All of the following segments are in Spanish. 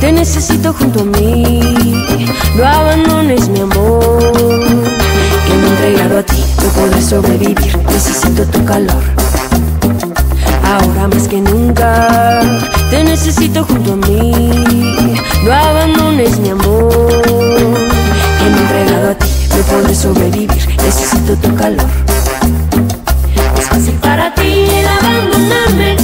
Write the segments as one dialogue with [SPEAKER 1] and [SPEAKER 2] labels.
[SPEAKER 1] Te necesito junto a mí, no abandones mi amor. Que me he entregado a ti, no podré sobrevivir. Necesito tu calor. Ahora más que nunca, te necesito junto a mí. No abandones mi amor. Que me he entregado a ti, no podré sobrevivir. Necesito tu calor. Es fácil para ti el abandonarme.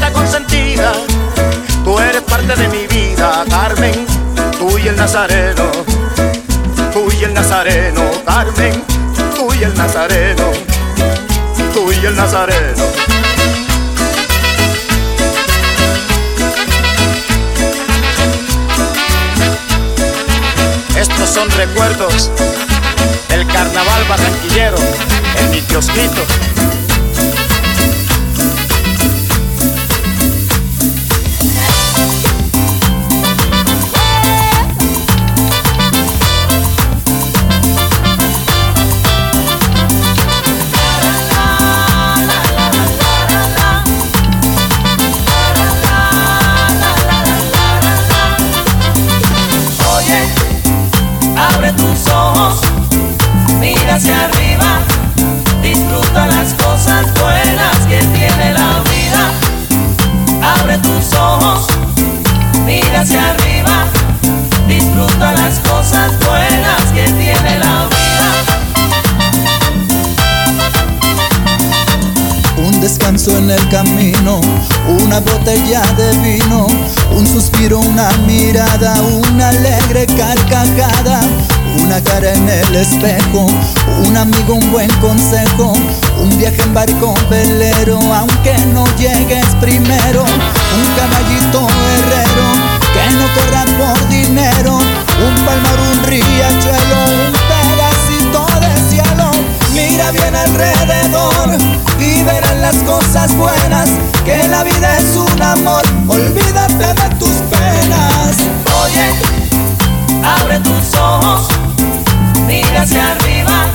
[SPEAKER 2] artista consentida, tú eres parte de mi vida, Carmen, tú y el Nazareno, tú y el Nazareno, Carmen, tú y el Nazareno, tú y el Nazareno. Estos son recuerdos del carnaval barranquillero en mi kiosquito.
[SPEAKER 3] botella de vino, un suspiro, una mirada, una alegre carcajada, una cara en el espejo, un amigo, un buen consejo, un viaje en barco velero, aunque no llegues primero, un caballito herrero, que no corra por dinero, un palmar, un riachuelo, Mira bien alrededor y verán las cosas buenas, que la vida es un amor, olvídate de tus penas. Oye, abre tus ojos, mira hacia arriba,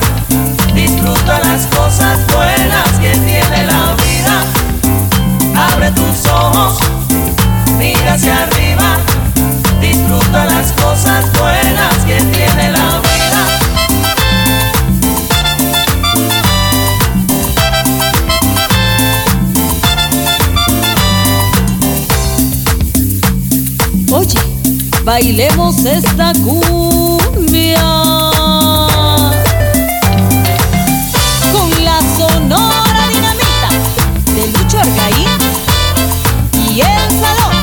[SPEAKER 3] disfruta las cosas buenas que tiene la vida. Abre tus ojos, mira hacia arriba, disfruta las cosas buenas que tiene la vida. Bailemos esta cumbia.
[SPEAKER 4] Con la sonora dinamita de Lucho Argaín y el salón.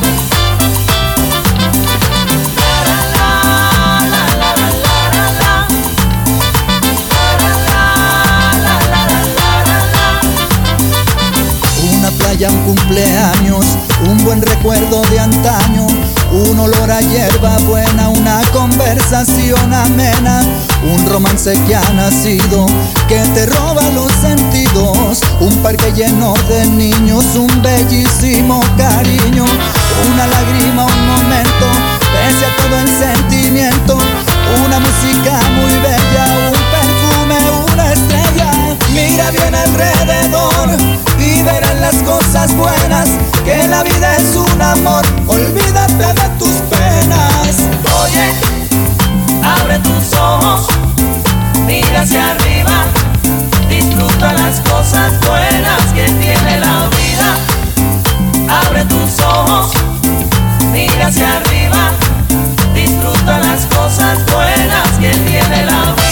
[SPEAKER 3] Una playa, un cumpleaños, un buen recuerdo de antaño, un olor a hierba buena, una conversación amena, un romance que ha nacido, que te roba los sentidos, un parque lleno de niños, un bellísimo cariño, una lágrima, un momento, pese a todo el sentimiento, una música muy bella, Mira bien alrededor y verán las cosas buenas, que la vida es un amor, olvídate de tus penas. Oye, abre tus ojos, mira hacia arriba, disfruta las cosas buenas que tiene la vida. Abre tus ojos, mira hacia arriba, disfruta las cosas buenas que tiene la vida.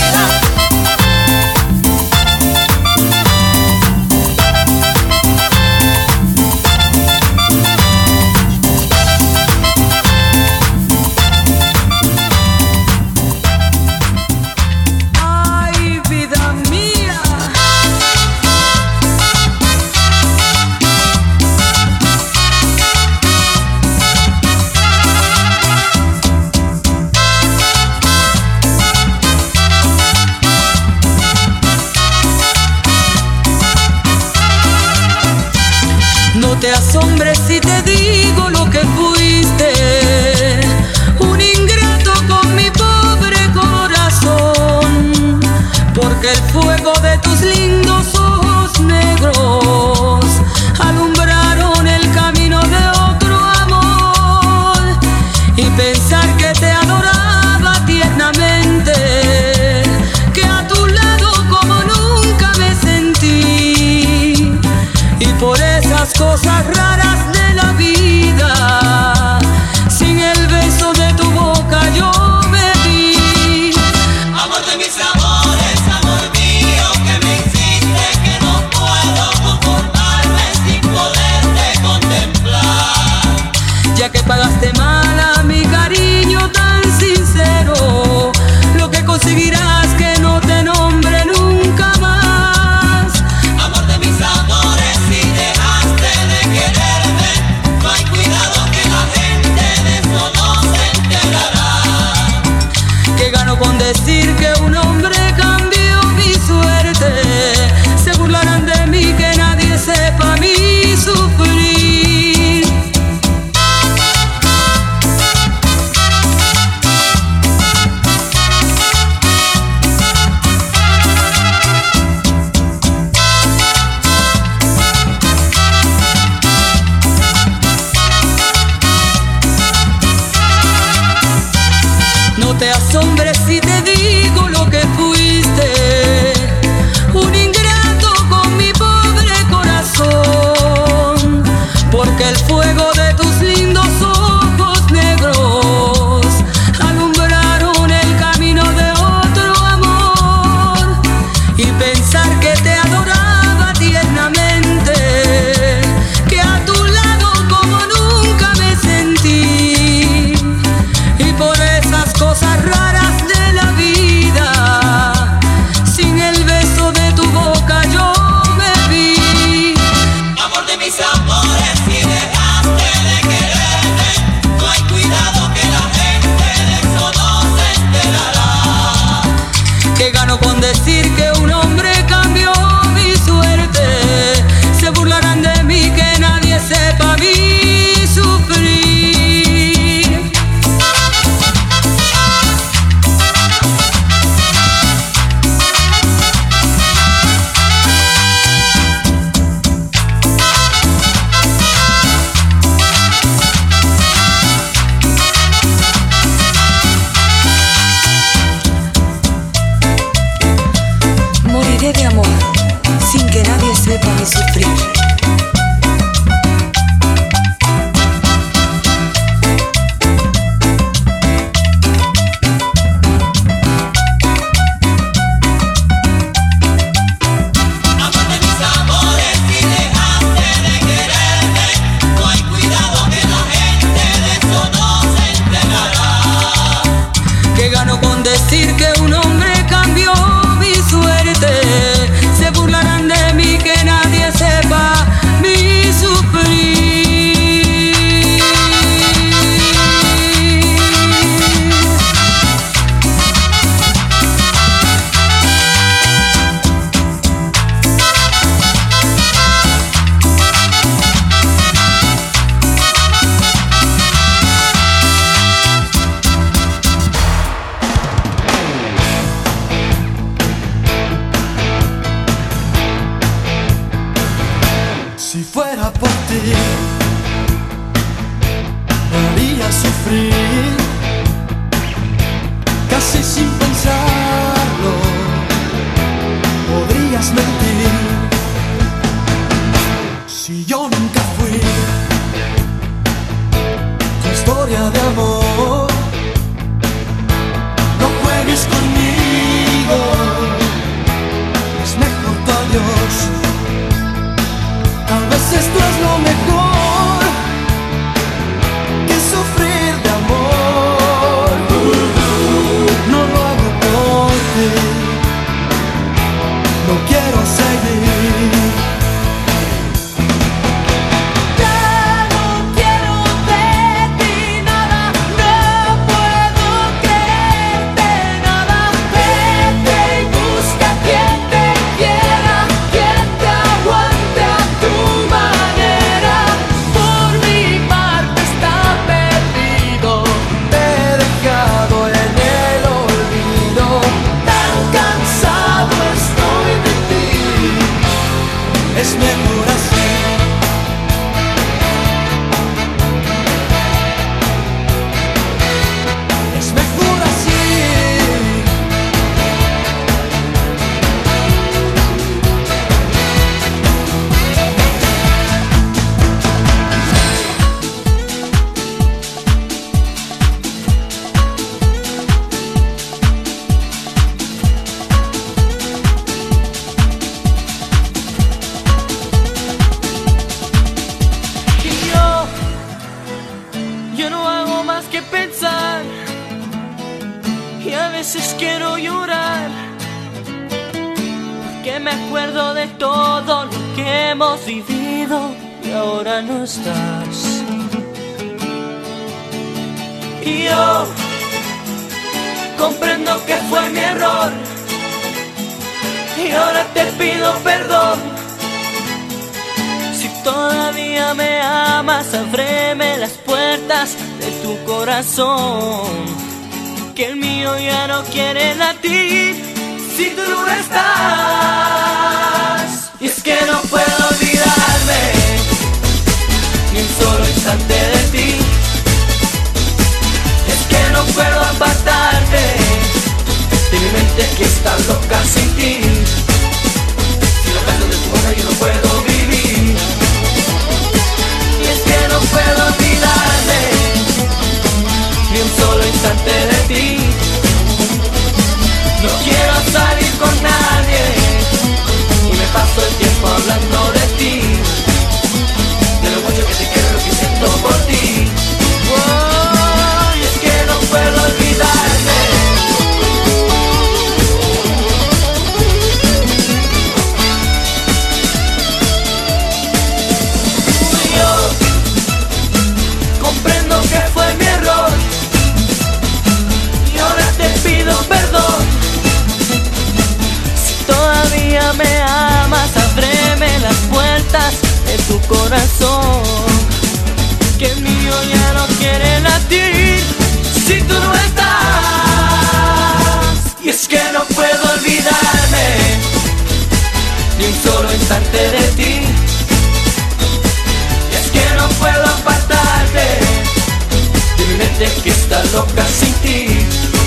[SPEAKER 5] de fiesta loca sin ti.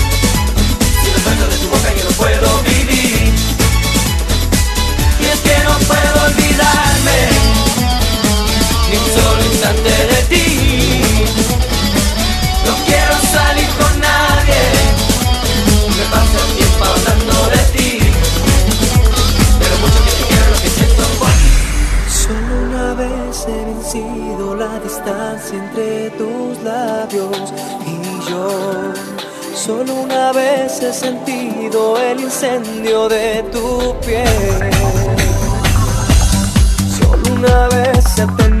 [SPEAKER 5] Solo una vez he sentido el incendio de tu piel. Solo una vez he tenido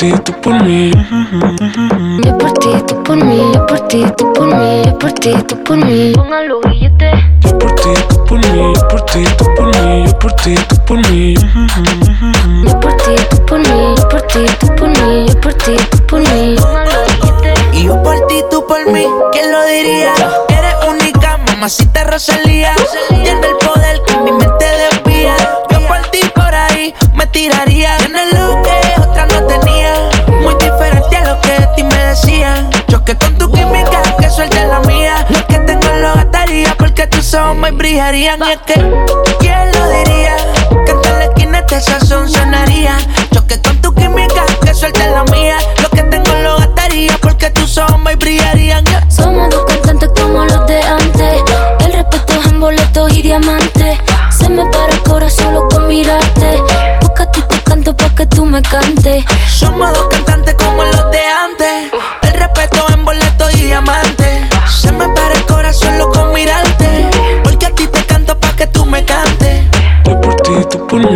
[SPEAKER 6] mí, yo por ti,
[SPEAKER 7] brillarían. Y es que, ¿quién lo diría? Que en la esquina este sazón sonaría. Choque con tu química, que suelte la mía. Lo que tengo lo gastaría porque tus ojos me brillarían. Yeah.
[SPEAKER 8] Somos dos cantantes como los de antes. El respeto es en boletos y diamantes. Se me para el corazón solo con mirarte. Porque a ti te canto pa' que tú me cantes.
[SPEAKER 7] Somos dos cantantes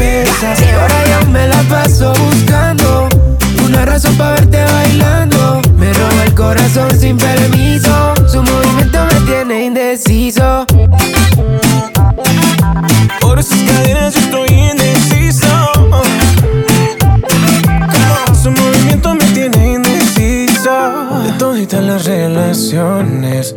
[SPEAKER 7] ahora yo me la paso buscando una razón para verte bailando. Me roba el corazón sin permiso. Su movimiento me tiene indeciso. Por esas cadenas yo estoy indeciso. Su movimiento me tiene indeciso. De toditas las relaciones,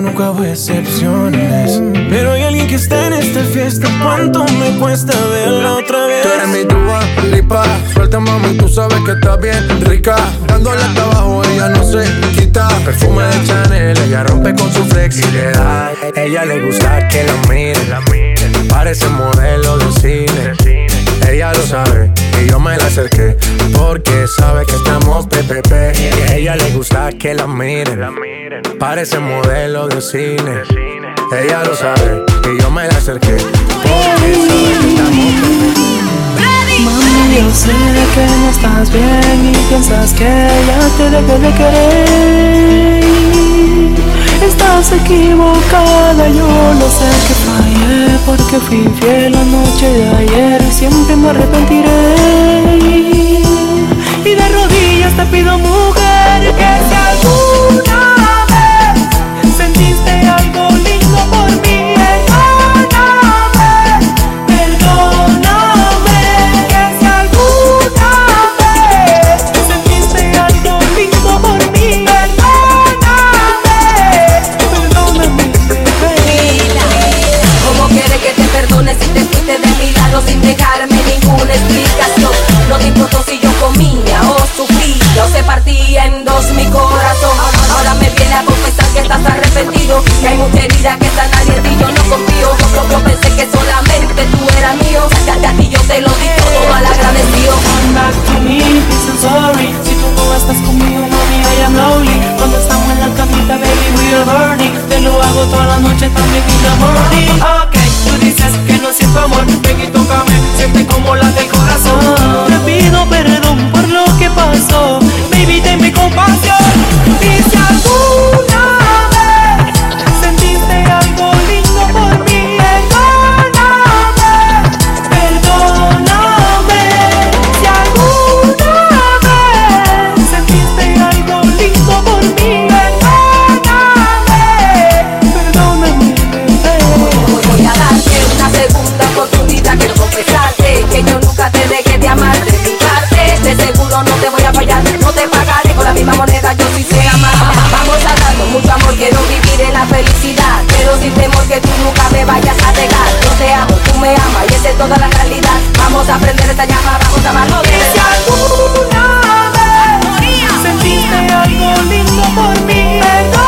[SPEAKER 7] nunca hubo excepciones. Pero hay alguien que está en esta fiesta. ¿Cuánto me cuesta verla otra vez?
[SPEAKER 9] Tú eres mi dúa, lipa Suelta mami, tú sabes que está bien rica Dándole hasta abajo, ella no se quita Perfume de Chanel, ella rompe con su flexibilidad Ella le gusta que la miren. Parece modelo de cine. Ella lo sabe y yo me la acerqué porque sabe que estamos PPP. Y a ella le gusta que la miren. Parece modelo de cine. Ella lo sabe y yo me la acerqué porque sabe que
[SPEAKER 10] estamos. Mami, yo sé que no estás bien y piensas que ya te dejé de querer. Estás equivocada, yo lo sé que fallé porque fui infiel la noche de ayer siempre me arrepentiré. Y de rodillas te pido mujer que
[SPEAKER 11] sin dejarme ninguna explicación? No te importó si yo comía o sufría o se partía en dos mi corazón. Ahora me viene a confesar que estás arrepentido, que hay mucha herida que sanar y en ti yo no confío. Yo, yo pensé que solamente tú eras mío, ya, a ti yo te lo di todo mal agradecido. Come back
[SPEAKER 10] to me, dice sorry Si tú no estás conmigo, mami, I am lonely Cuando estamos en la camita, baby, we are burning Te lo hago toda la noche, también in the morning Ok, tú dices que no siento amor Ven y tócame, siente como la del corazón. Te pido perdón por lo que pasó Baby, tenme compasión
[SPEAKER 11] De seguro no te voy a fallar, no te pagaré con la misma moneda, yo sí sé amar. Vamos a darnos mucho amor, quiero vivir en la felicidad, pero sin temor que tú nunca me vayas a dejar. Yo te amo, tú me amas y esa es toda la realidad. Vamos a aprender esta llama, vamos a amarlo de
[SPEAKER 10] Si sentiste algo lindo por mí, perdón.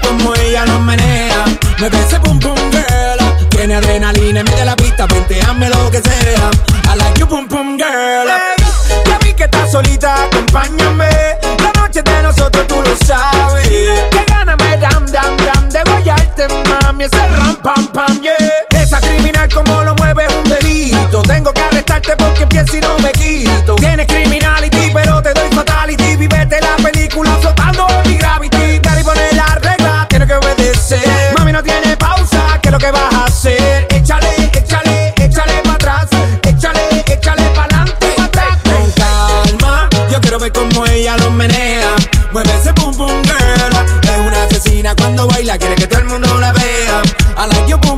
[SPEAKER 12] cómo ella lo menea. Mueve ese boom boom girl. Tiene adrenalina de la pista, hazme lo que sea. I like you boom boom girl. ya vi que estás solita, acompáñame. La noche de nosotros tú lo sabes. Que gana me dam dam dam de guayarte, mami. Ese ram pam pam yeah. Esa criminal como lo mueve un delito. Tengo que arrestarte porque pienso y no me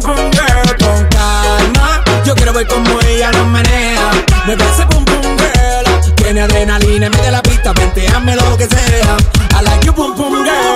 [SPEAKER 12] Con calma, yo quiero ver cómo ella lo menea. Mueve ese boom boom girl. Tiene adrenalina de la pista, vente, hazme lo que sea. I like you boom boom girl.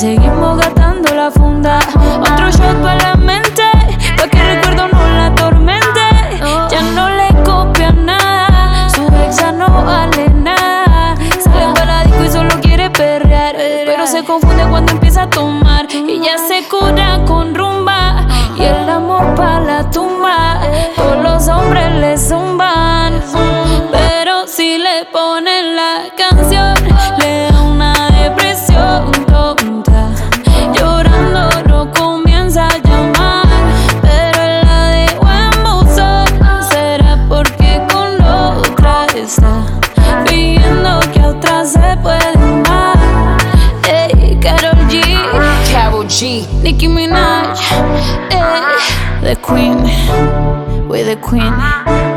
[SPEAKER 13] Seguimos gastando la funda. Otro shot para la mente, pa' que el recuerdo no la atormente. Ya no le copia nada, su ex ya no vale nada. Sale para la disco y solo quiere perrear, pero se confunde cuando empieza a tomar. Y ya se cura con rumba y el amor para la tumba. Todos los hombres le zumban, pero si le ponen la canción, le da una depresión
[SPEAKER 14] Nicki
[SPEAKER 13] Minaj, ey, the Queen, we the Queen.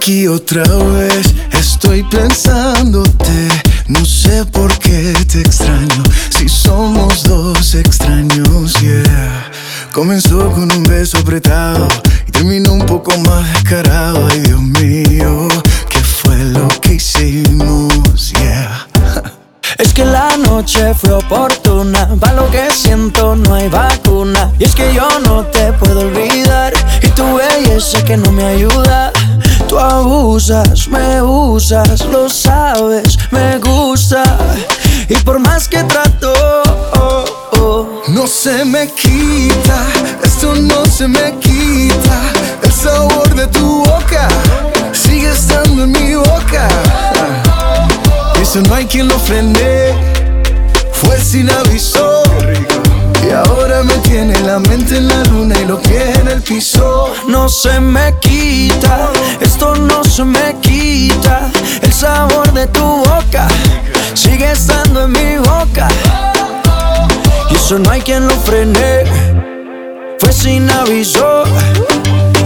[SPEAKER 3] Aquí otra vez, estoy pensándote. No sé por qué te extraño, si somos dos extraños, yeah. Comenzó con un beso apretado y terminó un poco más descarado.
[SPEAKER 7] Abusas, me usas, lo sabes, me gusta. Y por más que trato, oh,
[SPEAKER 3] No se me quita, esto no se me quita. El sabor de tu boca sigue estando en mi boca. Eso no hay quien lo frene, fue sin aviso. Y ahora me tiene la mente en la luna y los pies en el piso. no
[SPEAKER 7] se me quita, no hay quien lo frene, fue sin aviso.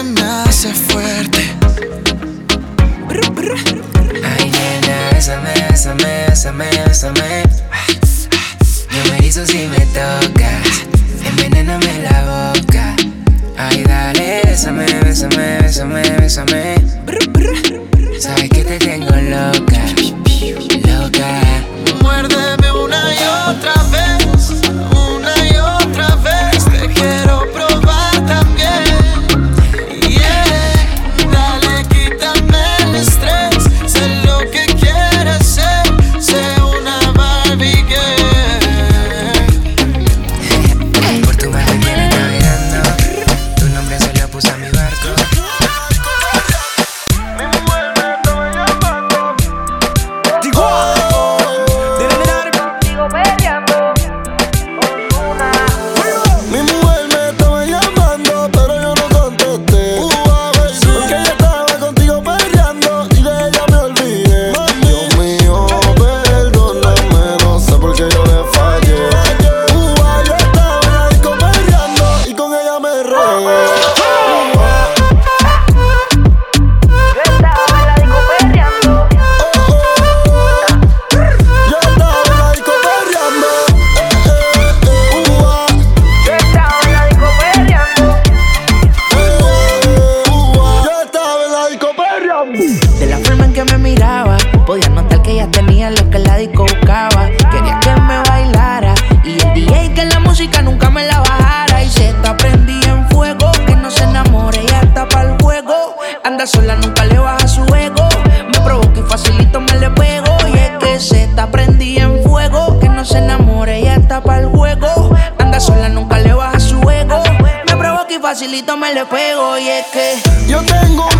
[SPEAKER 15] Que me hace fuerte. Ay, nena, bésame, bésame, bésame, bésame. Yo me erizo si me tocas. Envenéname la boca. Ay, dale, bésame, bésame, bésame, bésame. Sabes que te tengo loca, loca. Muérdeme una y otra vez,
[SPEAKER 7] me le pego. Y es que
[SPEAKER 16] Yo tengo un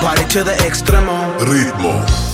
[SPEAKER 7] party to the extremo.
[SPEAKER 17] Ritmo.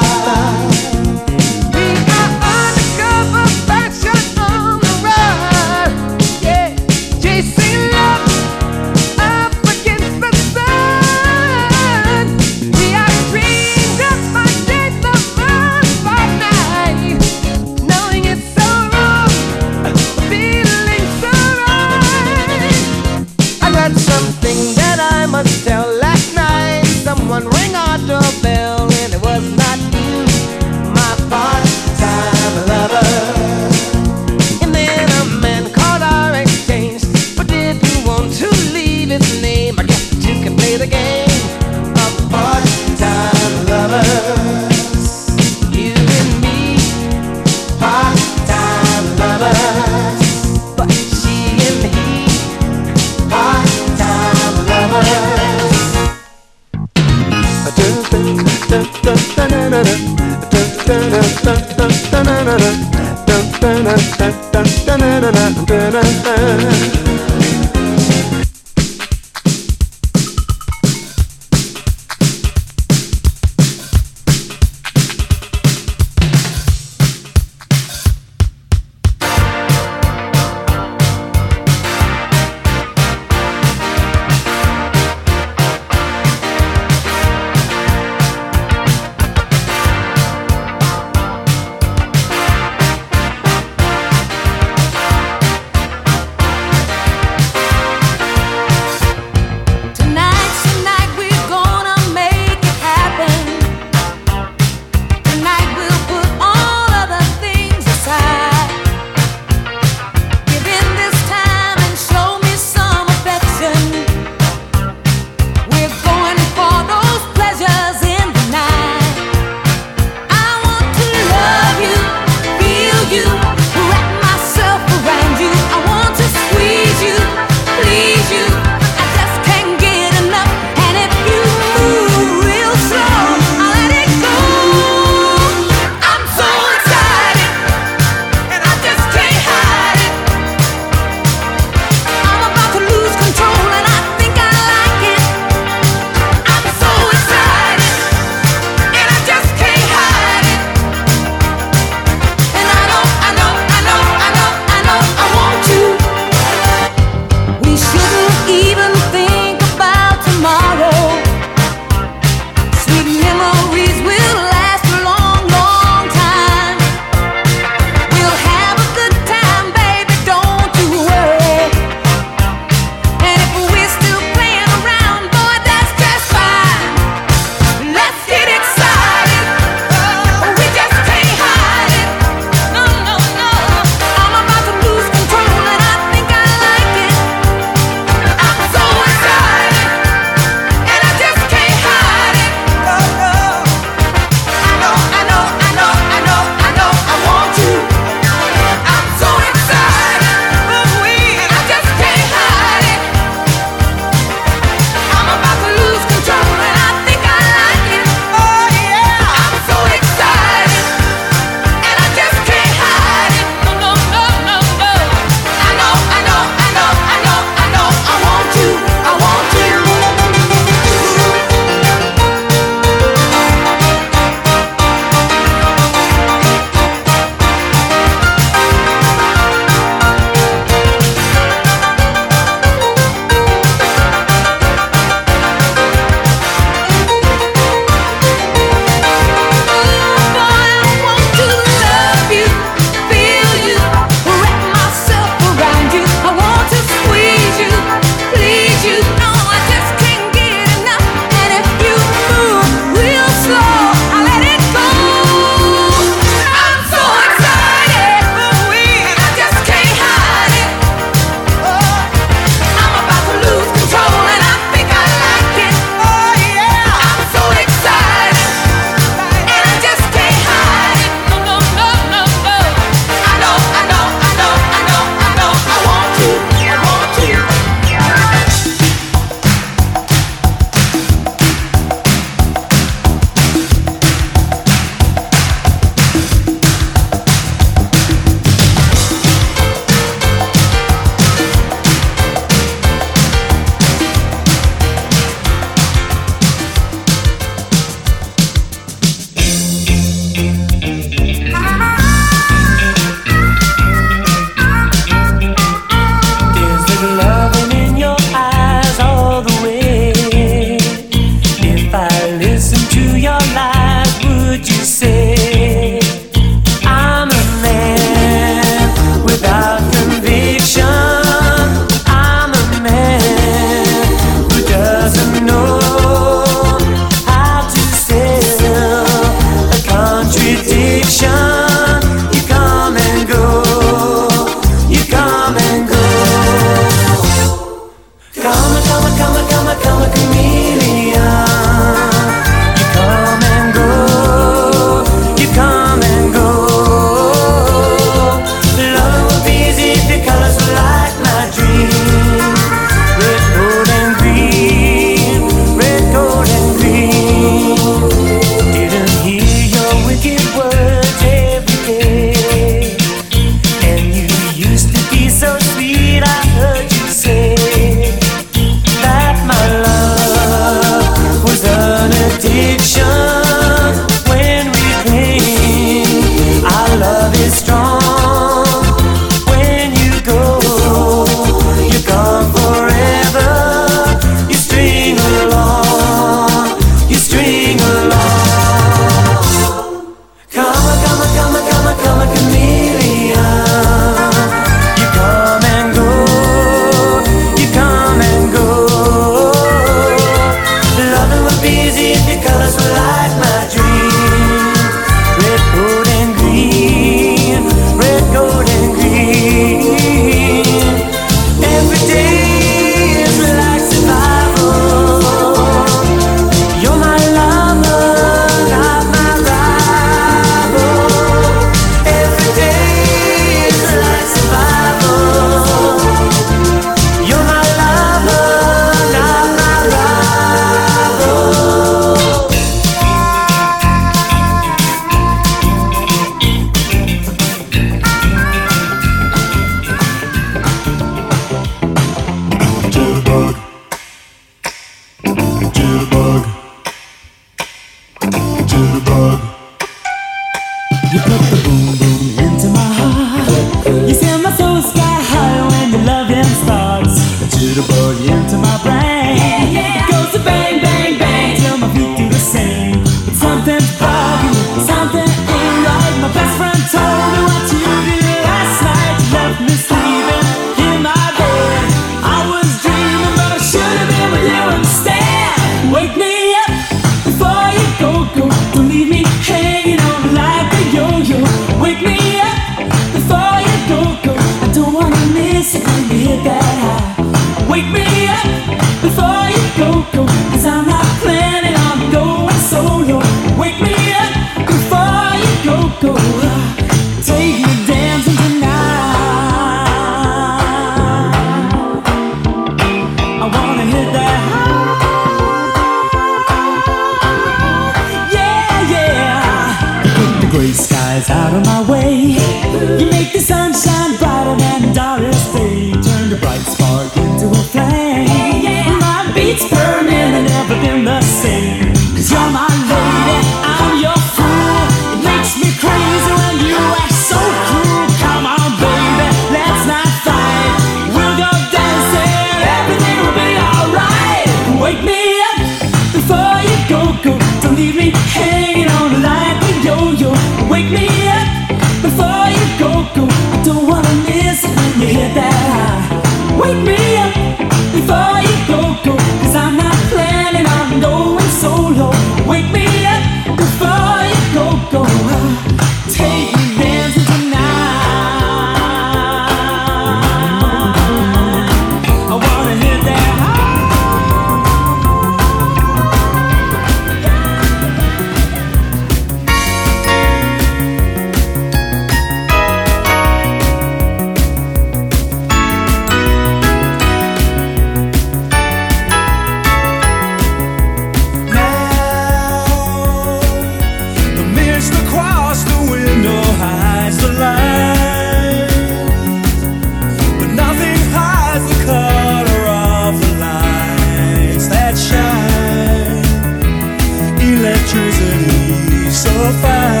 [SPEAKER 12] So fine,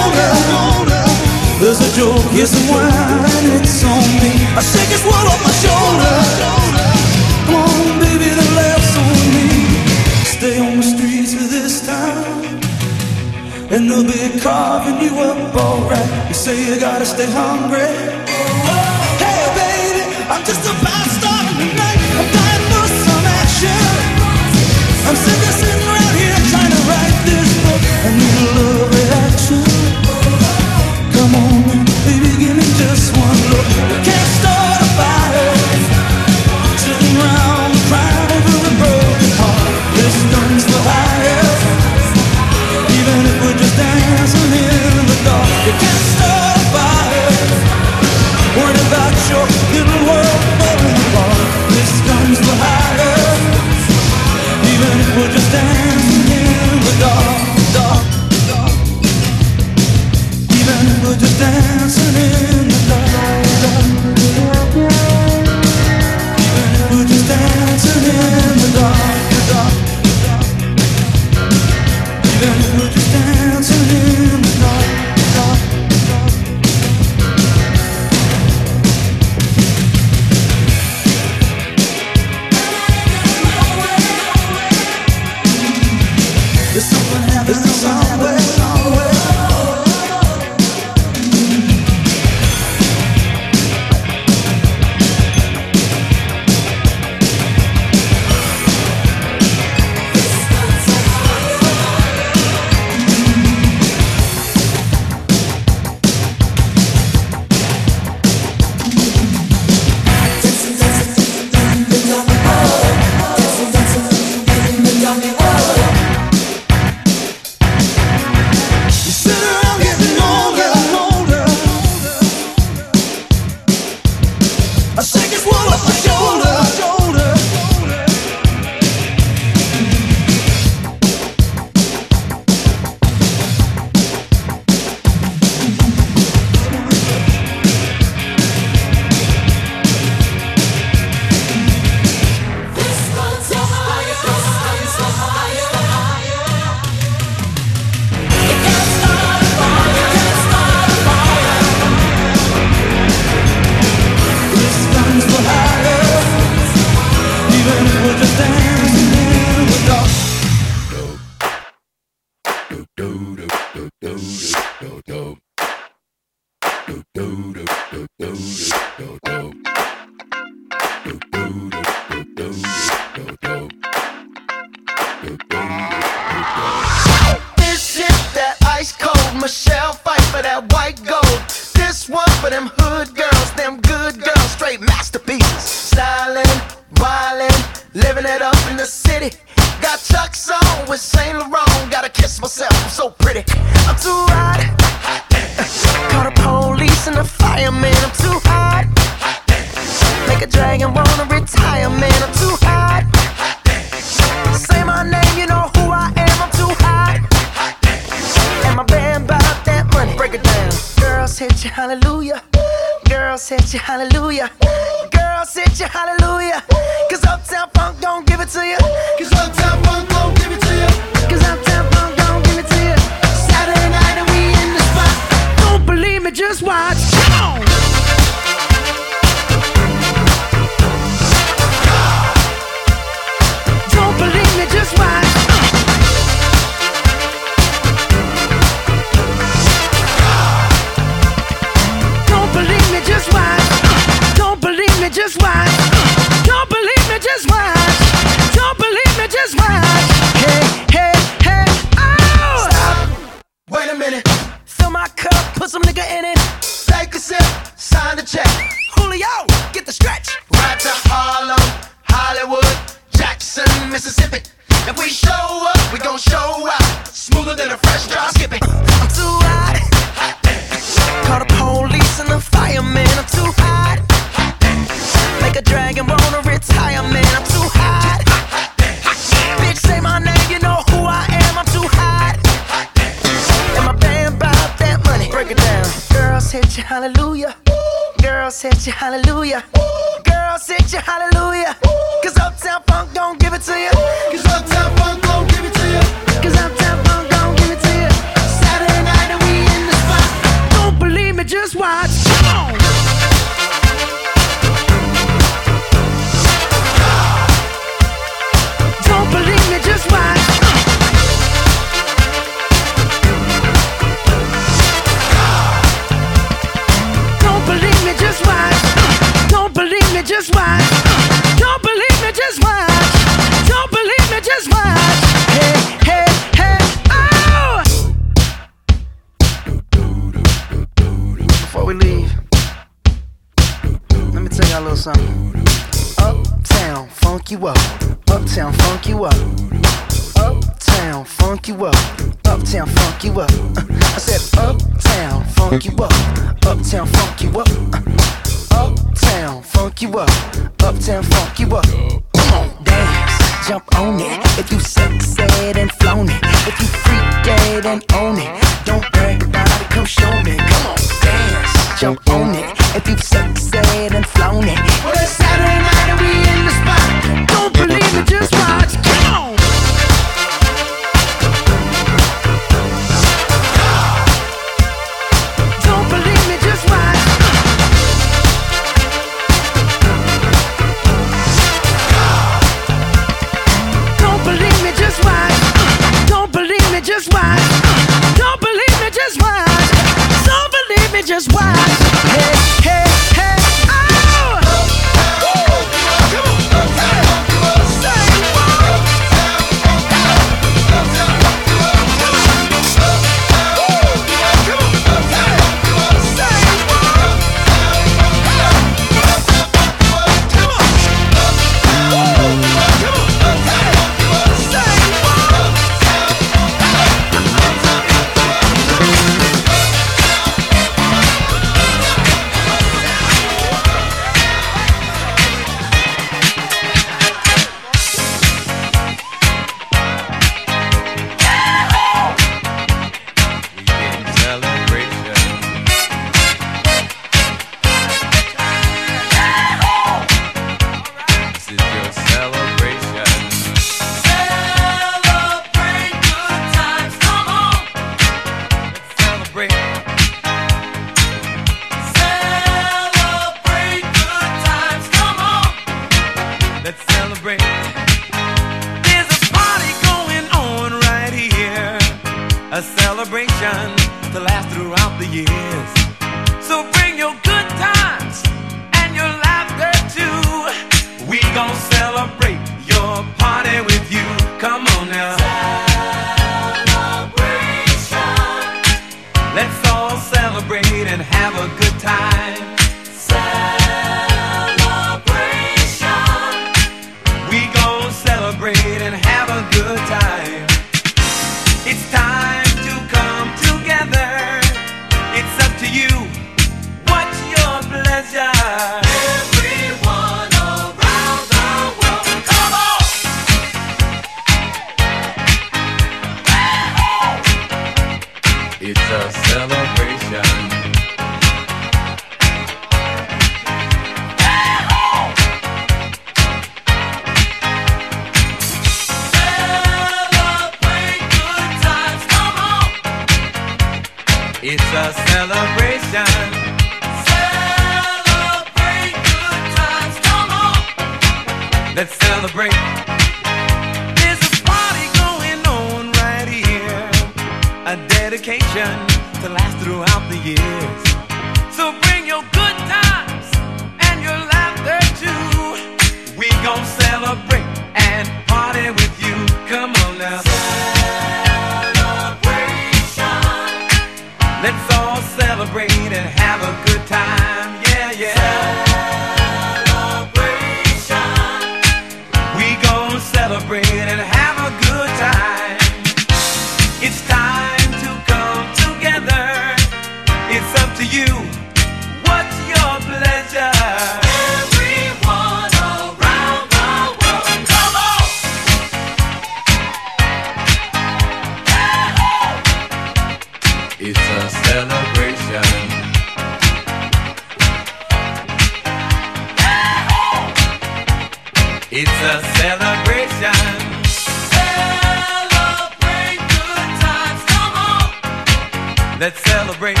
[SPEAKER 12] celebrate.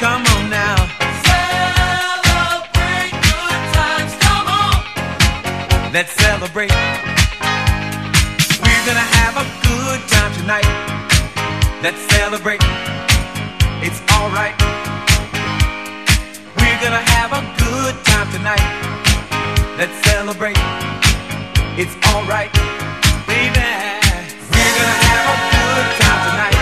[SPEAKER 12] Come on now. Celebrate good times, come on. Let's celebrate. We're gonna have a good time tonight. Let's celebrate. It's alright. We're gonna have a good time tonight. Let's celebrate. It's alright, baby. We're gonna have a good time tonight.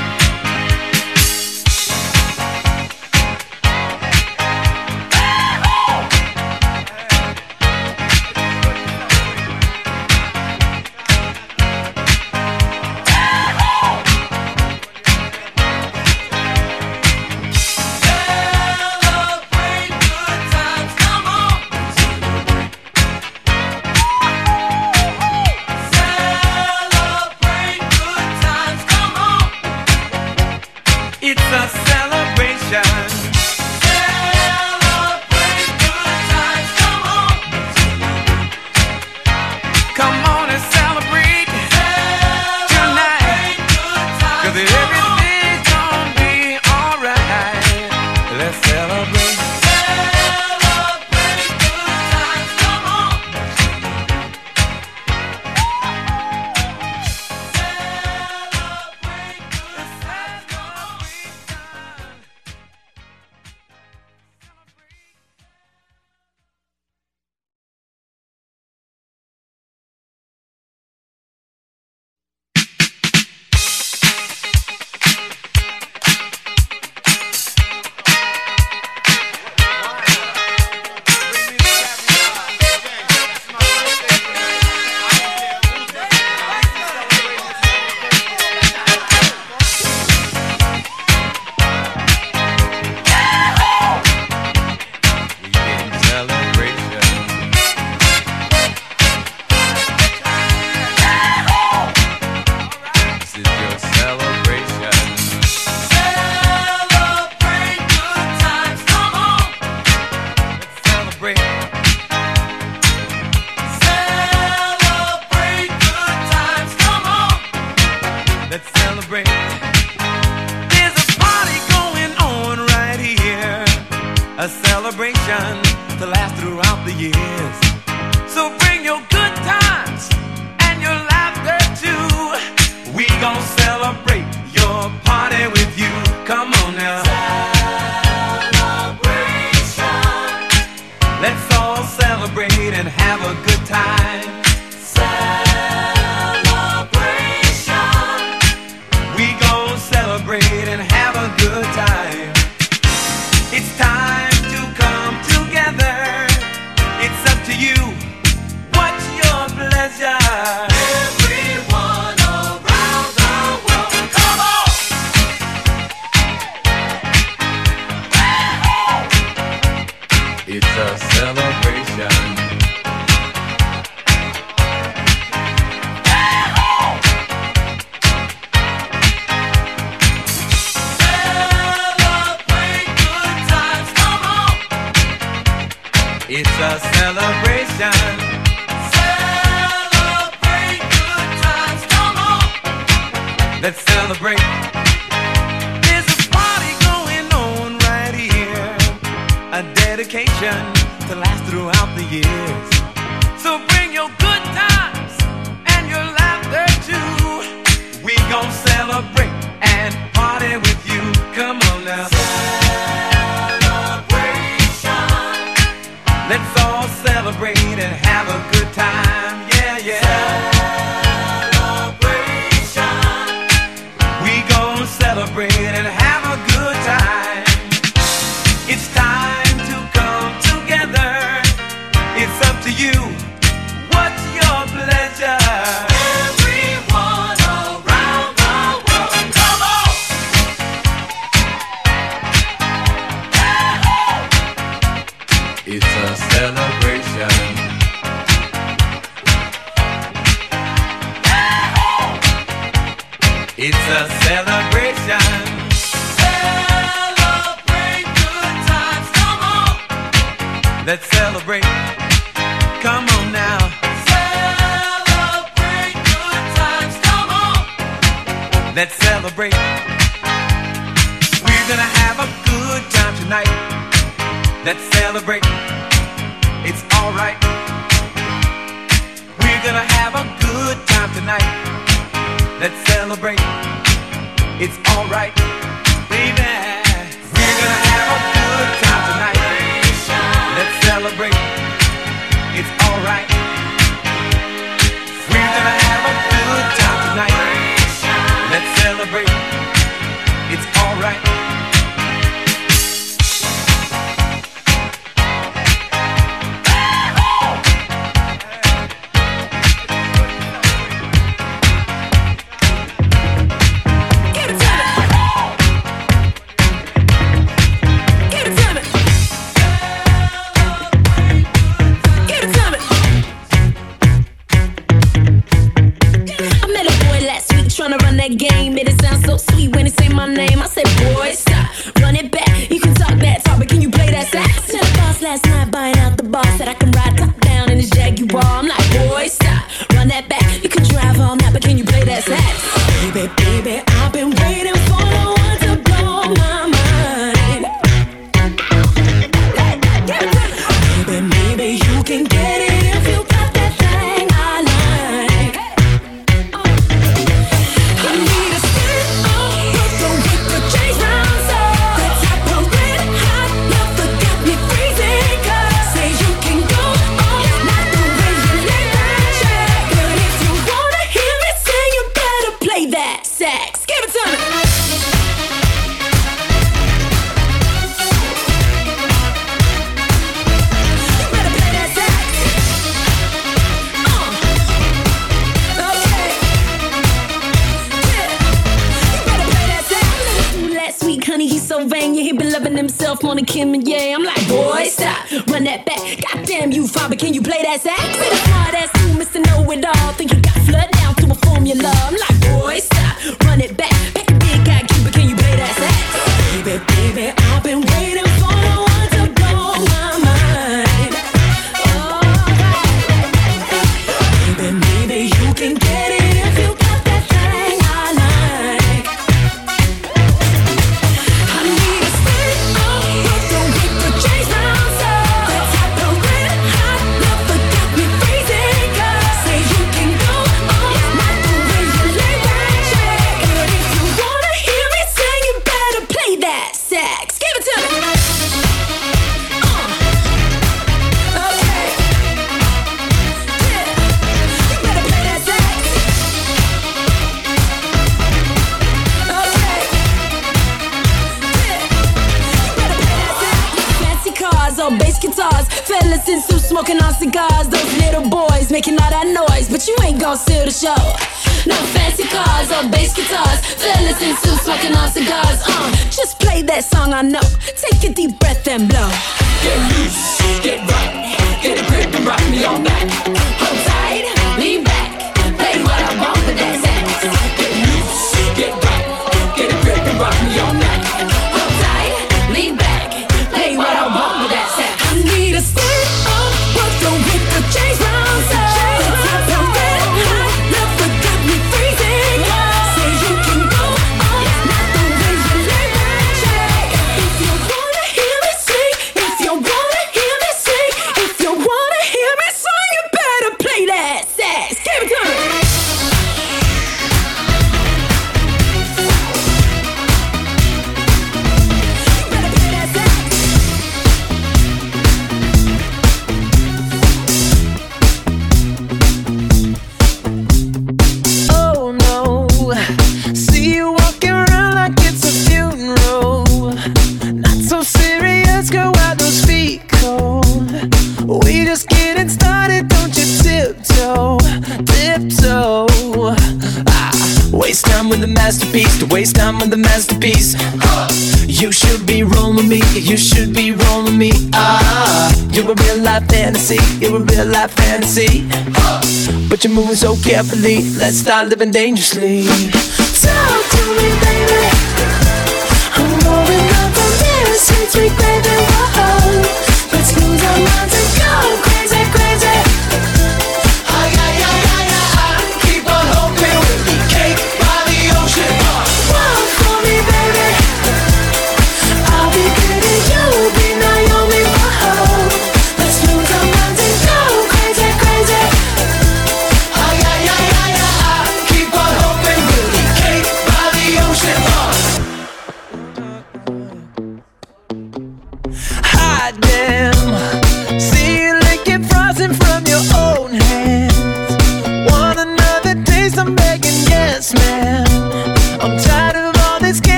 [SPEAKER 7] Carefully, let's start living dangerously.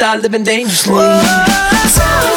[SPEAKER 7] Start living dangerously. Talk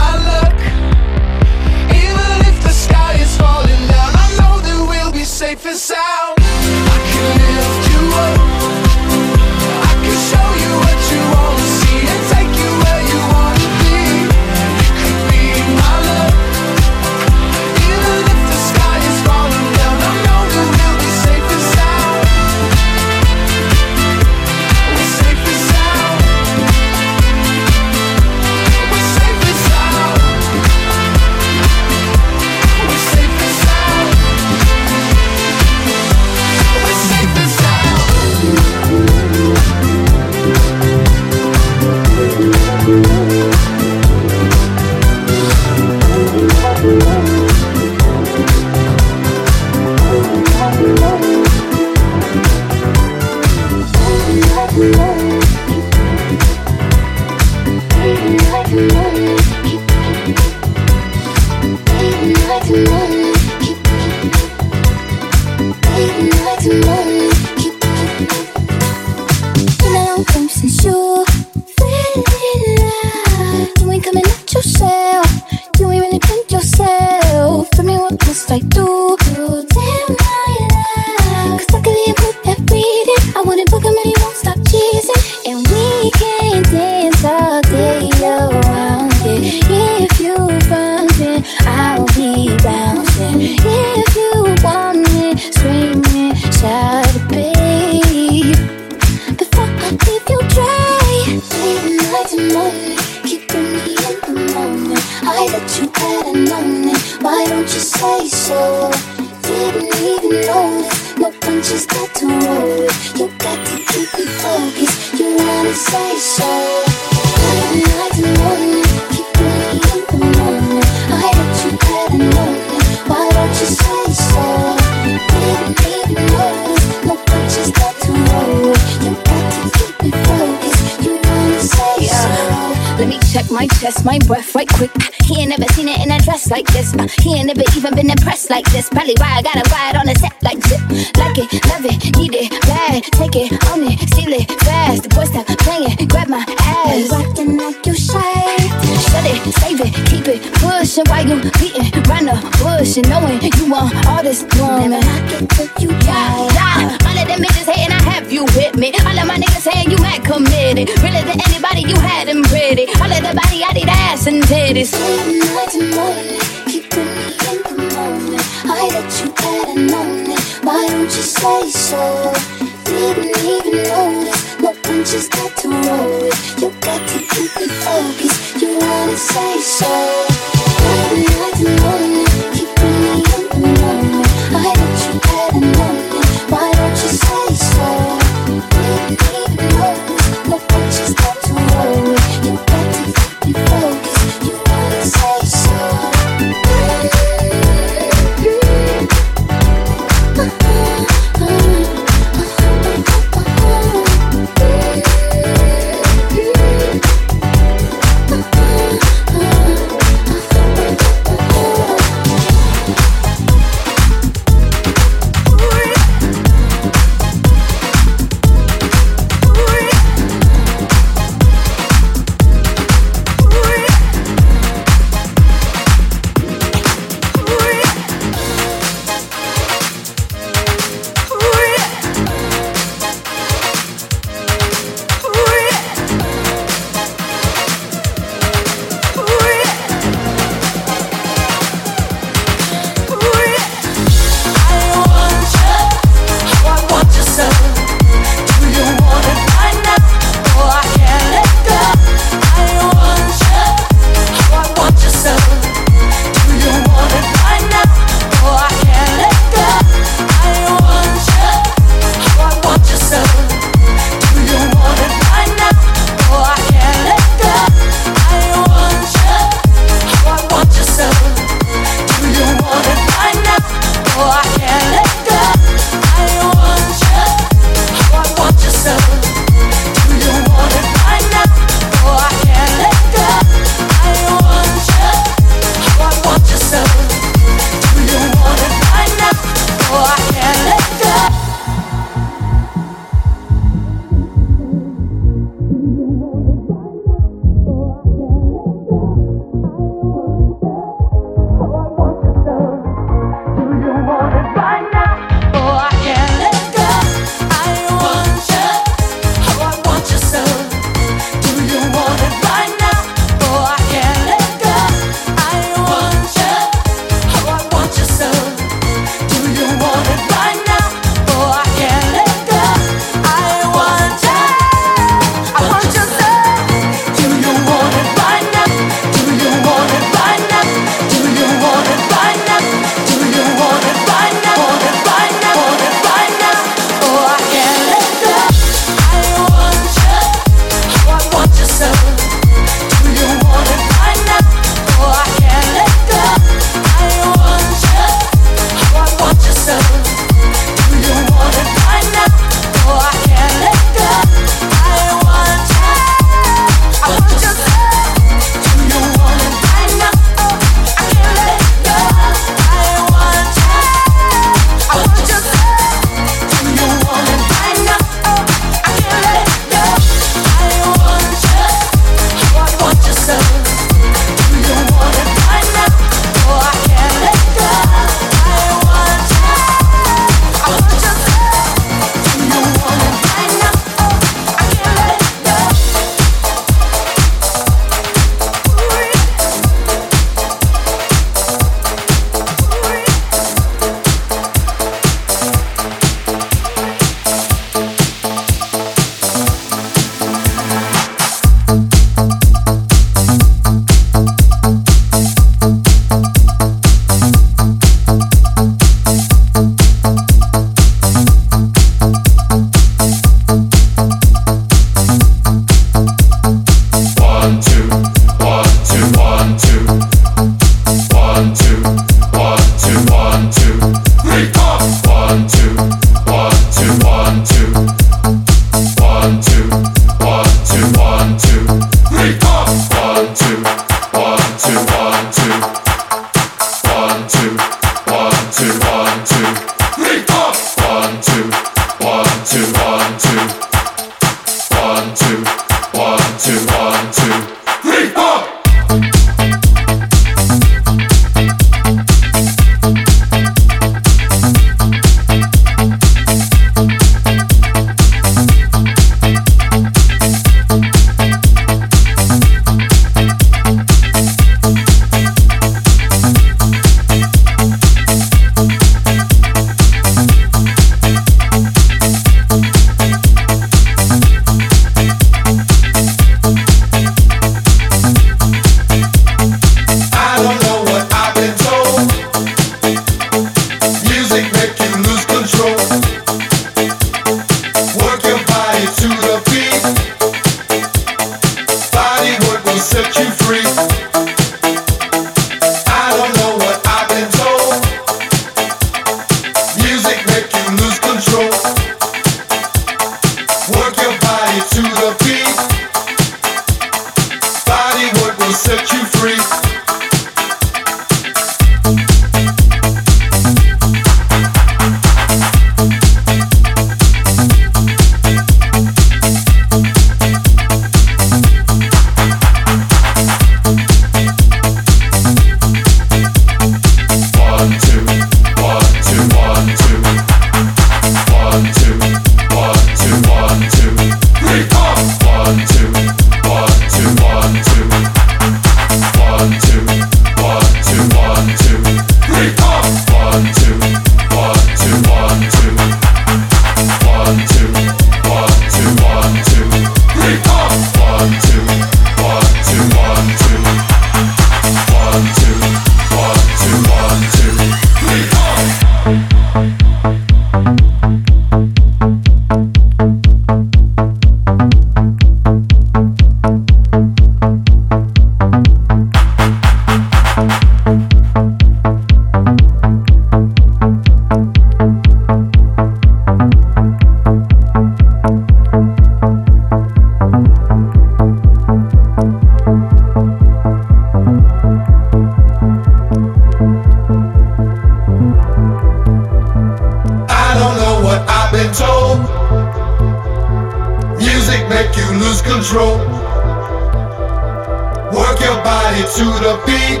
[SPEAKER 9] to the beat.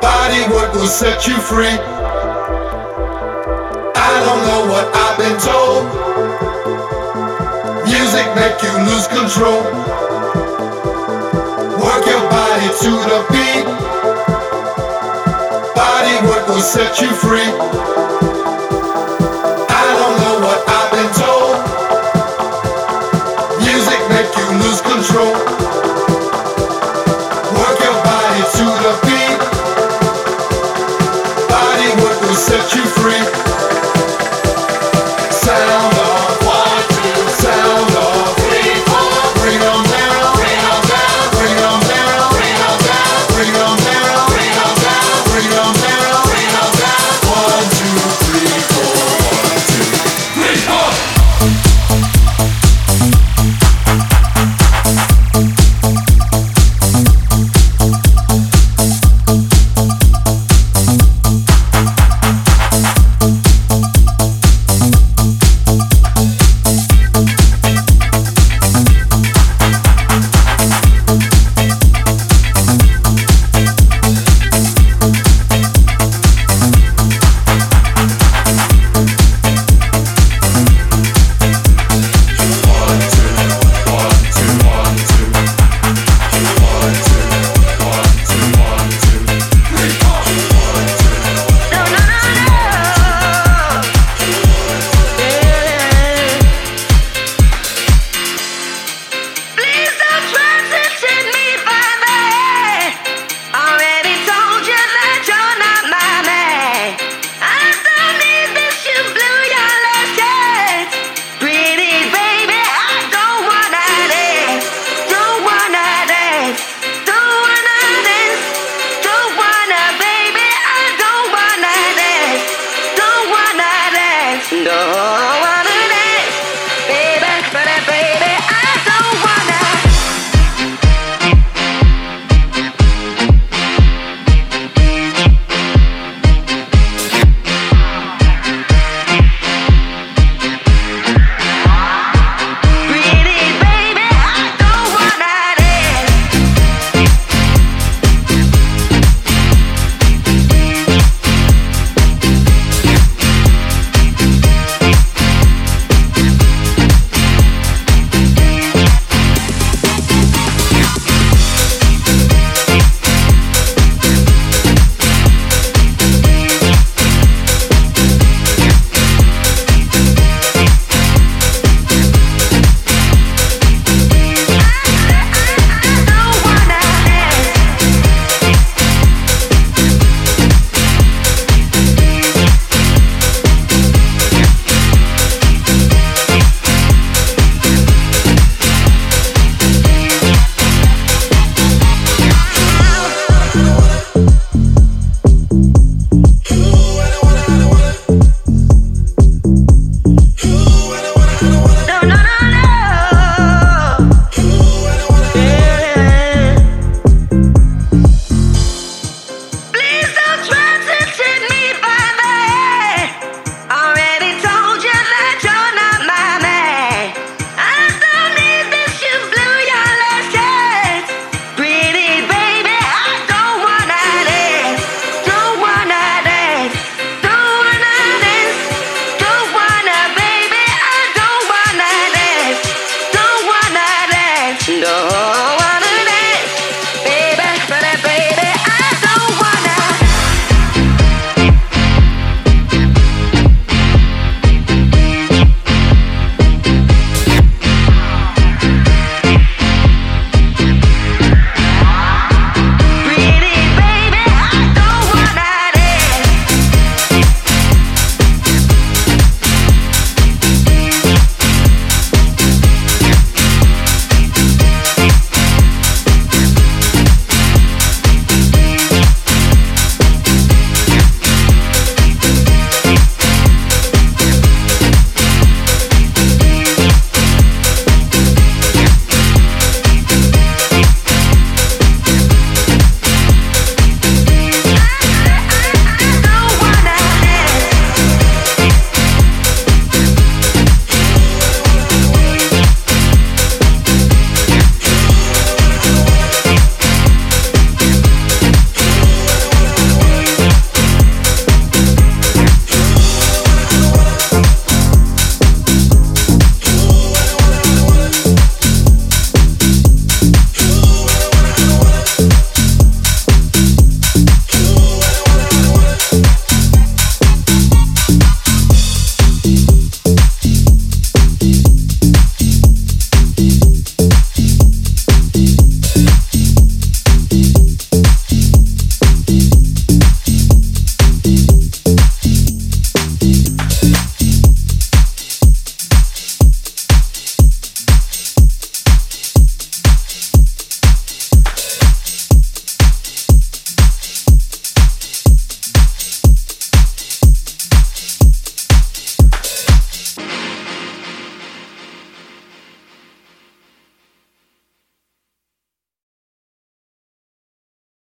[SPEAKER 9] Bodywork will set you free. I don't know what I've been told. Music make you lose control. Work your body to the beat. Bodywork will set you free. control.